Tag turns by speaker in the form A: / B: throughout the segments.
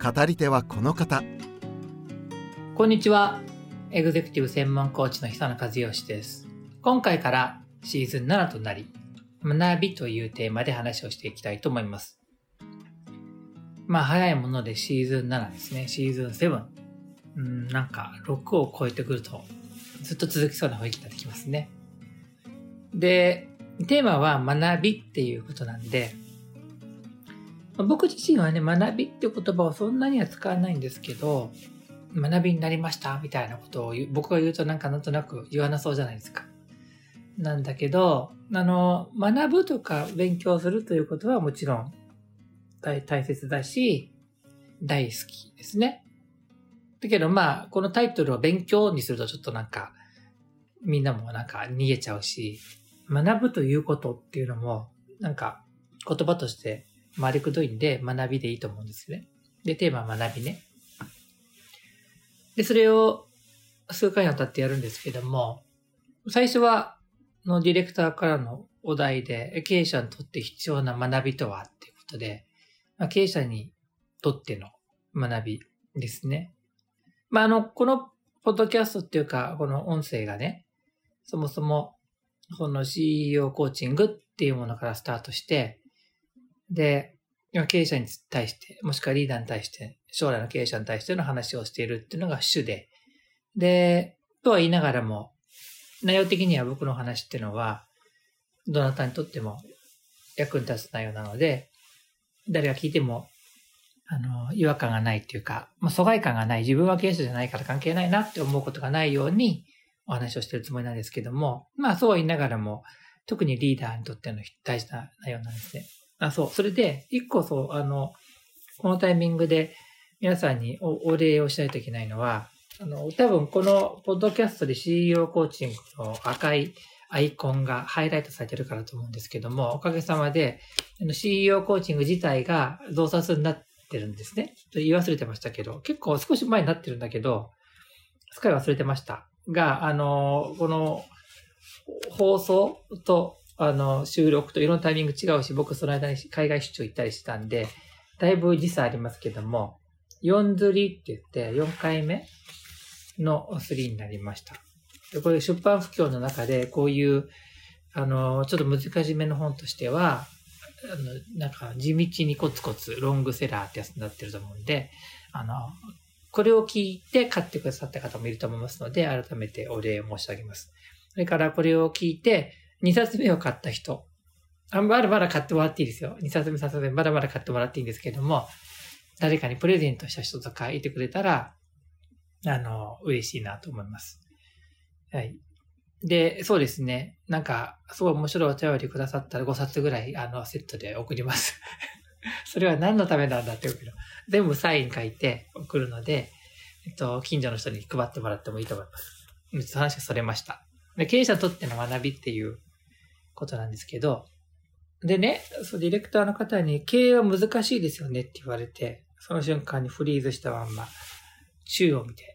A: 語り手はこの方。
B: こんにちは。エグゼクティブ専門コーチの久野和義です。今回からシーズン7となり学びというテーマで話をしていきたいと思います。まあ早いものでシーズン7ですね。シーズン7うんなんか6を超えてくるとずっと続きそうな雰囲気になってきますね。でテーマは学びっていうことなんで、僕自身はね、学びって言葉をそんなには使わないんですけど、学びになりましたみたいなことを僕が言うとなんかなんとなく言わなそうじゃないですか。なんだけど、あの、学ぶとか勉強するということはもちろん大切だし、大好きですね。だけどまあ、このタイトルを勉強にするとちょっとなんか、みんなもなんか逃げちゃうし、学ぶということっていうのも、なんか言葉として回りくどいんで学びでいいと思うんですよね。で、テーマは学びね。で、それを数回にわたってやるんですけども、最初は、のディレクターからのお題で、経営者にとって必要な学びとはっていうことで、まあ、経営者にとっての学びですね。まあ、あの、このポッドキャストっていうか、この音声がね、そもそもその CEO コーチングっていうものからスタートして、で、経営者に対して、もしくはリーダーに対して、将来の経営者に対しての話をしているっていうのが主で、で、とは言いながらも、内容的には僕の話っていうのは、どなたにとっても役に立つ内容なので、誰が聞いても、あの、違和感がないっていうか、まあ、疎外感がない、自分は経営者じゃないから関係ないなって思うことがないように、お話をしているつもりなんですけども、まあそうは言いながらも、特にリーダーにとっての大事な内容なんですね。あ、そう。それで、一個そう、あの、このタイミングで皆さんにお礼をしないといけないのは、あの、多分このポッドキャストで CEO コーチングの赤いアイコンがハイライトされてるからと思うんですけども、おかげさまで CEO コーチング自体が増刷になってるんですね。と言い忘れてましたけど、結構少し前になってるんだけど、すっかり忘れてました。が、あの、この放送と、あの、収録といろんなタイミング違うし、僕その間に海外出張行ったりしたんで、だいぶ時差ありますけども、4釣りって言って4回目の3になりました。でこれ出版不況の中でこういう、あの、ちょっと難しめの本としては、あの、なんか地道にコツコツロングセラーってやつになってると思うんで、あの、これを聞いて買ってくださった方もいると思いますので、改めてお礼申し上げます。それからこれを聞いて、2冊目を買った人、あまだまだ買ってもらっていいですよ。2冊目、3冊目、まだまだ買ってもらっていいんですけども、誰かにプレゼントした人とかいてくれたら、あの、嬉しいなと思います。はい。で、そうですね。なんか、すごい面白いお便りくださったら5冊ぐらい、あの、セットで送ります。それは何のためなんだって送る。全部サイン書いて送るので、えっと、近所の人に配ってもらってもいいと思います。話がそれました。で経営者にとっての学びっていうことなんですけど、でね、そうディレクターの方に経営は難しいですよねって言われて、その瞬間にフリーズしたまんま、宙を見て、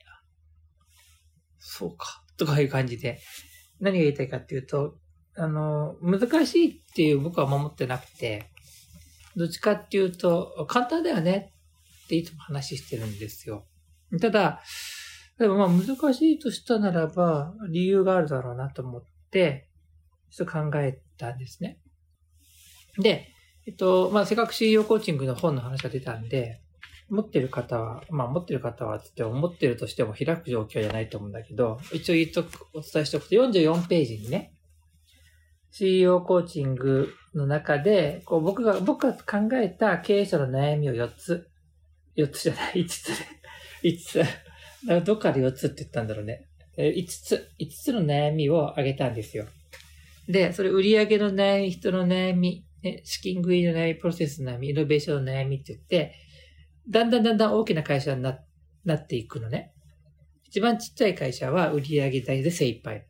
B: そうか、とかいう感じで、何が言いたいかっていうと、あの、難しいっていう僕は守ってなくて、どっちかっていうと、簡単だよねっていつも話してるんですよ。ただ、でもまあ難しいとしたならば、理由があるだろうなと思って、ちょっと考えたんですね。で、えっと、まあ、せっかく CEO コーチングの本の話が出たんで、持ってる方は、まあ、持ってる方はつって思ってるとしても開く状況じゃないと思うんだけど、一応言っとく、お伝えしておくと、44ページにね、CEO コーチングの中で、こう僕が、僕が考えた経営者の悩みを4つ、4つじゃない、5つで、5つ。どっかで4つって言ったんだろうね。5つ、5つの悩みを挙げたんですよ。で、それ売上の悩み、人の悩み、ね、資金繰りの悩み、プロセスの悩み、イノベーションの悩みって言って、だんだんだんだん大きな会社にななっていくのね。一番ちっちゃい会社は売上代で精一杯。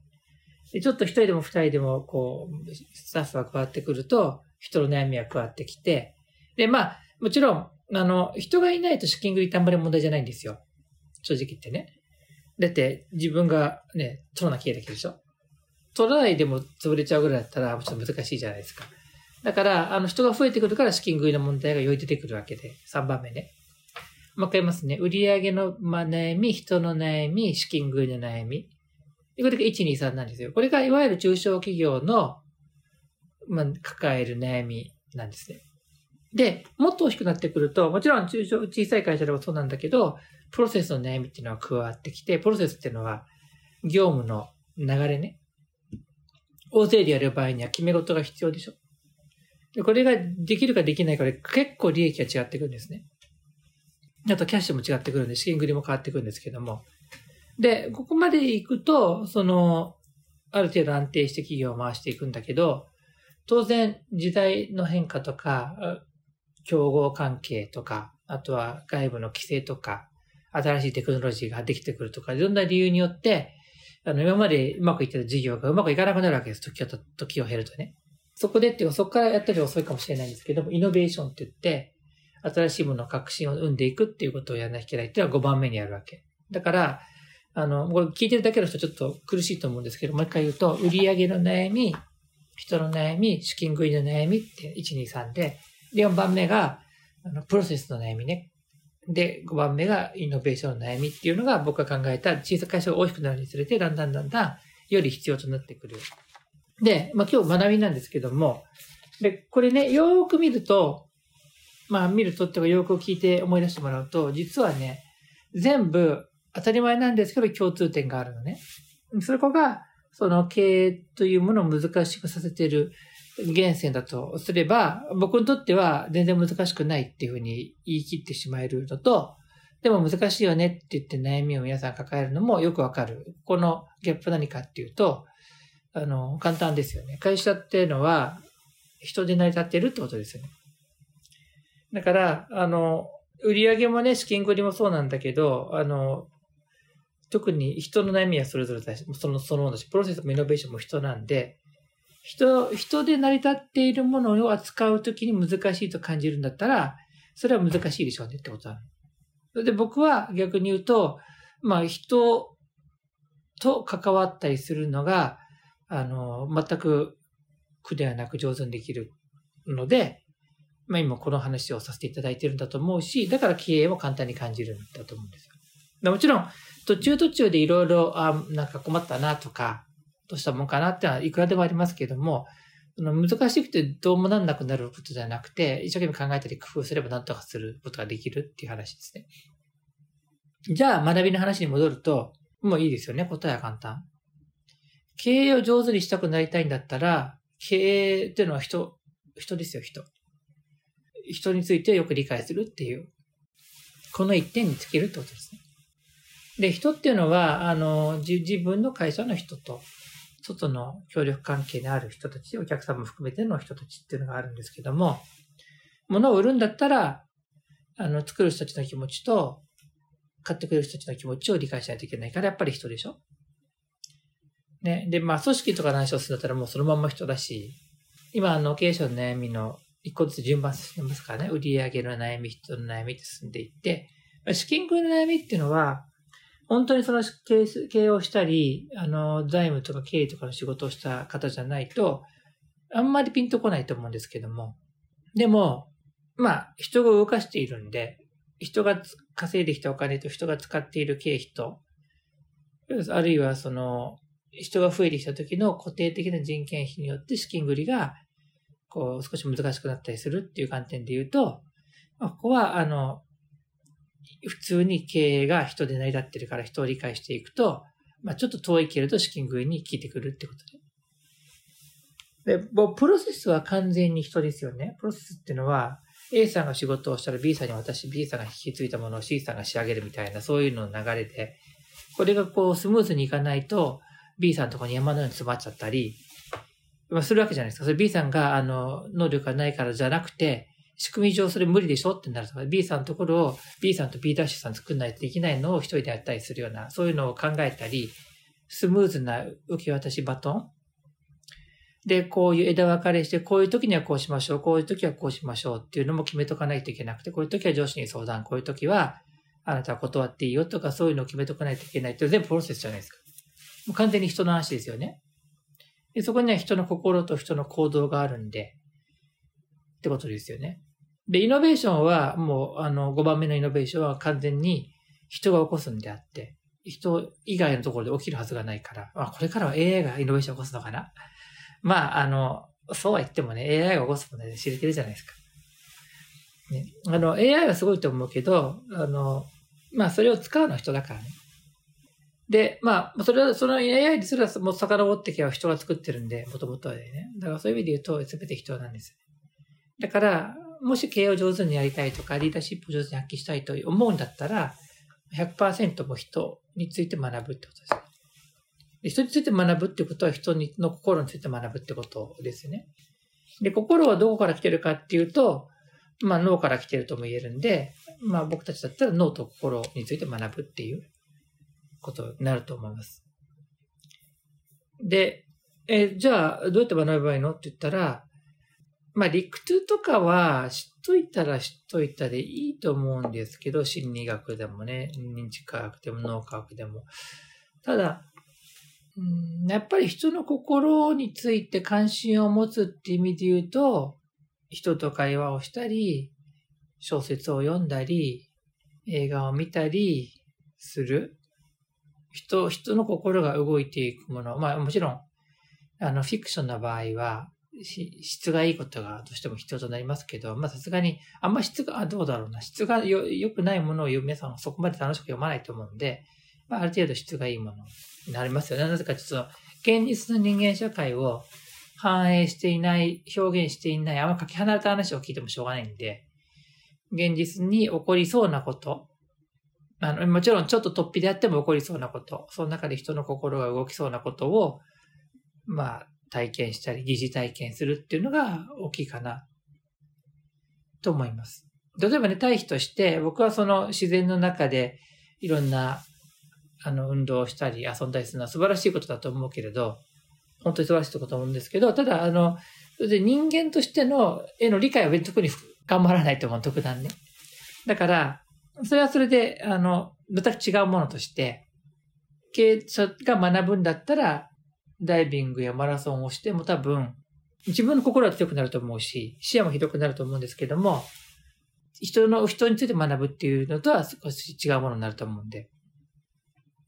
B: でちょっと一人でも二人でも、こう、スタッフが加わってくると、人の悩みが加わってきて、で、まあ、もちろん、あの、人がいないと資金繰りってあんまり問題じゃないんですよ。正直言ってね。だって、自分がね、取らなきゃいけないでしょ取らないでも潰れちゃうぐらいだったら、ちょっと難しいじゃないですか。だから、あの、人が増えてくるから資金繰りの問題がより出てくるわけで、3番目ね。もう一回言いますね。売上のま悩み、人の悩み、資金繰りの悩み。これが1、2、3なんですよ。これがいわゆる中小企業の、まあ、抱える悩みなんですね。で、もっと大きくなってくると、もちろん中小、小さい会社でもそうなんだけど、プロセスの悩みっていうのは加わってきて、プロセスっていうのは業務の流れね。大勢でやる場合には決め事が必要でしょ。で、これができるかできないかで結構利益が違ってくるんですね。あとキャッシュも違ってくるんで、資金繰りも変わってくるんですけども。で、ここまで行くと、その、ある程度安定して企業を回していくんだけど、当然時代の変化とか、競合関係とか、あとは外部の規制とか、新しいテクノロジーができてくるとか、いろんな理由によって、あの、今までうまくいってた事業がうまくいかなくなるわけです。時を、時を経るとね。そこでっていうか、そこからやったり遅いかもしれないんですけども、イノベーションって言って、新しいものの革新を生んでいくっていうことをやらなきゃいけないっていうのは5番目にあるわけ。だから、あの、これ聞いてるだけの人ちょっと苦しいと思うんですけど、もう一回言うと、売上の悩み、人の悩み、資金繰りの悩みって1、2、3で、で、4番目が、あの、プロセスの悩みね。で、5番目がイノベーションの悩みっていうのが僕が考えた小さい会社が大きくなるにつれて、だんだんだんだんより必要となってくる。で、まあ今日学びなんですけども、で、これね、よーく見ると、まあ見るとっていうかよく聞いて思い出してもらうと、実はね、全部当たり前なんですけど共通点があるのね。そこが、その経営というものを難しくさせている源泉だとすれば、僕にとっては全然難しくないっていうふうに言い切ってしまえるのと、でも難しいよねって言って悩みを皆さん抱えるのもよくわかる。このギャップ何かっていうと、あの、簡単ですよね。会社っていうのは人で成り立ってるってことですよね。だから、あの、売上もね、資金繰りもそうなんだけど、あの、特に人の悩みはそれぞれだし、その、そのものだし、プロセスもイノベーションも人なんで、人、人で成り立っているものを扱うときに難しいと感じるんだったら、それは難しいでしょうねってことなの。で、僕は逆に言うと、まあ人と関わったりするのが、あの、全く苦ではなく上手にできるので、まあ今この話をさせていただいてるんだと思うし、だから経営も簡単に感じるんだと思うんですよ。もちろん、途中途中でいろいろ、あ、なんか困ったなとか、どうしたもんかなってのはいくらでもありますけども、難しくてどうもなんなくなることじゃなくて、一生懸命考えたり工夫すれば何とかすることができるっていう話ですね。じゃあ学びの話に戻ると、もういいですよね。答えは簡単。経営を上手にしたくなりたいんだったら、経営っていうのは人、人ですよ、人。人についてよく理解するっていう、この一点につけるってことですね。で、人っていうのは、あの、自分の会社の人と、外の協力関係にある人たち、お客さんも含めての人たちっていうのがあるんですけども、物を売るんだったら、あの、作る人たちの気持ちと、買ってくれる人たちの気持ちを理解しないといけないから、やっぱり人でしょね。で、まあ、組織とか話をするんだったらもうそのまま人だし、今、あの、経営者の悩みの一個ずつ順番進めますからね、売上の悩み、人の悩みって進んでいって、資金繰りの悩みっていうのは、本当にその経営をしたり、あの、財務とか経営とかの仕事をした方じゃないと、あんまりピンとこないと思うんですけども。でも、まあ、人が動かしているんで、人が稼いできたお金と人が使っている経費と、あるいはその、人が増えてきた時の固定的な人件費によって資金繰りが、こう、少し難しくなったりするっていう観点で言うと、まあ、ここは、あの、普通に経営が人で成り立ってるから人を理解していくと、まあ、ちょっと遠いけれど資金繰りに効いてくるってことで。で、もうプロセスは完全に人ですよね。プロセスっていうのは、A さんが仕事をしたら B さんに渡し、B さんが引き継いだものを C さんが仕上げるみたいな、そういうのの流れで、これがこうスムーズにいかないと、B さんのとこに山のように詰まっちゃったり、まあ、するわけじゃないですか。それ B さんが、あの、能力がないからじゃなくて、仕組み上それ無理でしょってなるとか、B さんのところを B さんと B さん作んないとできないのを一人でやったりするような、そういうのを考えたり、スムーズな受け渡しバトンで、こういう枝分かれして、こういう時にはこうしましょう、こういう時はこうしましょうっていうのも決めとかないといけなくて、こういう時は上司に相談、こういう時はあなたは断っていいよとか、そういうのを決めとかないといけないっていう全部プロセスじゃないですか。もう完全に人の話ですよね。で、そこには人の心と人の行動があるんで、ってことですよね。で、イノベーションは、もう、あの、5番目のイノベーションは完全に人が起こすんであって、人以外のところで起きるはずがないから、まあ、これからは AI がイノベーションを起こすのかな？まあ、あの、そうは言ってもね、AI が起こすもので知れてるじゃないですか。ね、あの、AI はすごいと思うけど、あの、まあ、それを使うのは人だからね。で、まあ、それは、その AI ですらもう遡ってきは人が作ってるんで、もともとはね。だからそういう意味で言うと、すべて人なんですよ。だから、もし経営を上手にやりたいとか、リーダーシップを上手に発揮したいと思うんだったら、100%も人について学ぶってことです。で人について学ぶってことは人の心について学ぶってことですよね。で、心はどこから来てるかっていうと、まあ脳から来てるとも言えるんで、まあ僕たちだったら脳と心について学ぶっていうことになると思います。で、え、じゃあどうやって学べばいいの？って言ったら、まあ理屈とかは知っといたら知っといたでいいと思うんですけど、心理学でもね、認知科学でも脳科学でも。ただ、うん、やっぱり人の心について関心を持つって意味で言うと、人と会話をしたり、小説を読んだり、映画を見たりする。人、人の心が動いていくもの。まあもちろん、あの、フィクションの場合は、質がいいことがどうしても必要となりますけど、まあさすがに、あんま質が、どうだろうな、質がよ良くないものを読む皆さんはそこまで楽しく読まないと思うんで、まあある程度質がいいものになりますよね。なぜかちょっと、現実の人間社会を反映していない、表現していない、あんまかけ離れた話を聞いてもしょうがないんで、現実に起こりそうなこと、あの、もちろんちょっと突飛であっても起こりそうなこと、その中で人の心が動きそうなことを、まあ、体験したり、疑似体験するっていうのが大きいかな、と思います。例えばね、対比として、僕はその自然の中でいろんな、あの、運動をしたり遊んだりするのは素晴らしいことだと思うけれど、本当に素晴らしいことだと思うんですけど、ただ、あの、人間としての絵の理解は特に頑張らないと思う、特段ね。だから、それはそれで、あの、全く違うものとして、経営者が学ぶんだったら、ダイビングやマラソンをしても多分、自分の心は強くなると思うし、視野も広くなると思うんですけども、人の、人について学ぶっていうのとは少し違うものになると思うんで。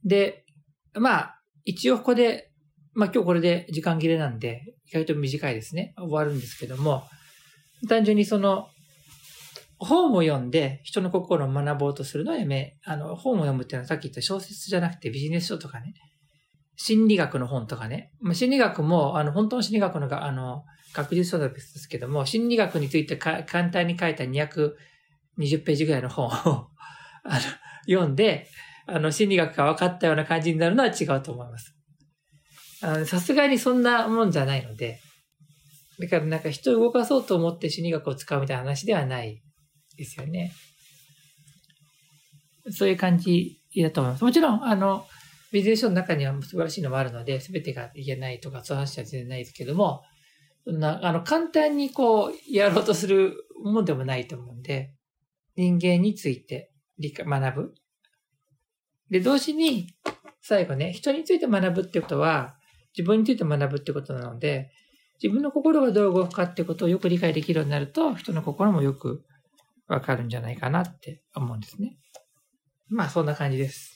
B: で、まあ、一応ここで、まあ今日これで時間切れなんで、意外と短いですね。終わるんですけども、単純にその、本を読んで人の心を学ぼうとするのはやめ、あの、本を読むっていうのはさっき言った小説じゃなくてビジネス書とかね、心理学の本とかね。まあ、心理学も、あの、本当の心理学のが、あの、学術書ですけども、心理学について簡単に書いた220ページぐらいの本をあの読んで、あの、心理学が分かったような感じになるのは違うと思います。さすがにそんなもんじゃないので、だからなんか人を動かそうと思って心理学を使うみたいな話ではないですよね。そういう感じだと思います。もちろん、あの、ビジネス書の中には素晴らしいのもあるので、すべてが言えないとか、そういう話は全然ないですけども、そんな、あの、簡単にこう、やろうとするものでもないと思うんで、人間について理解、学ぶ。で、同時に、最後ね、人について学ぶってことは、自分について学ぶってことなので、自分の心がどう動くかってことをよく理解できるようになると、人の心もよくわかるんじゃないかなって思うんですね。まあ、そんな感じです。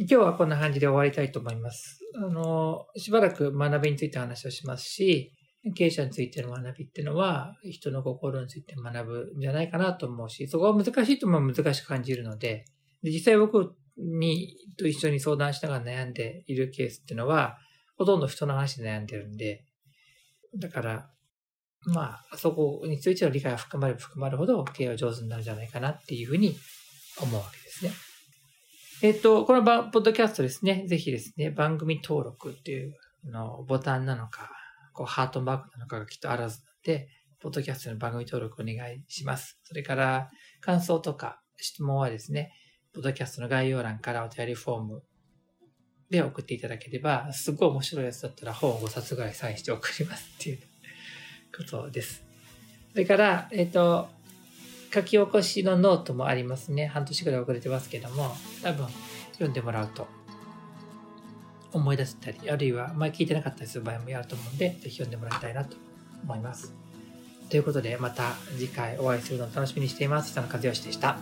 B: 今日はこんな感じで終わりたいと思います。あの、しばらく学びについて話をしますし、経営者についての学びっていうのは、人の心について学ぶんじゃないかなと思うし、そこは難しいとも難しく感じるので、で実際僕にと一緒に相談しながら悩んでいるケースっていうのは、ほとんど人の話で悩んでるんで、だから、まあ、そこについての理解が含まれば含まるほど経営は上手になるんじゃないかなっていうふうに思うわけですね。えっと、このポッドキャストですね、ぜひですね、番組登録っていうのボタンなのか、こうハートマークなのかがきっとあるはずなので、ポッドキャストの番組登録お願いします。それから、感想とか質問はですね、ポッドキャストの概要欄からお便りフォームで送っていただければ、すごい面白いやつだったら本を5冊ぐらいサインして送りますっていうことです。それから、えっ、と、書き起こしのノートもありますね。半年ぐらい遅れてますけども、多分読んでもらうと思い出せたり、あるいは前聞いてなかったりする場合もあると思うんで、ぜひ読んでもらいたいなと思います。ということで、また次回お会いするのを楽しみにしています。久野和義でした。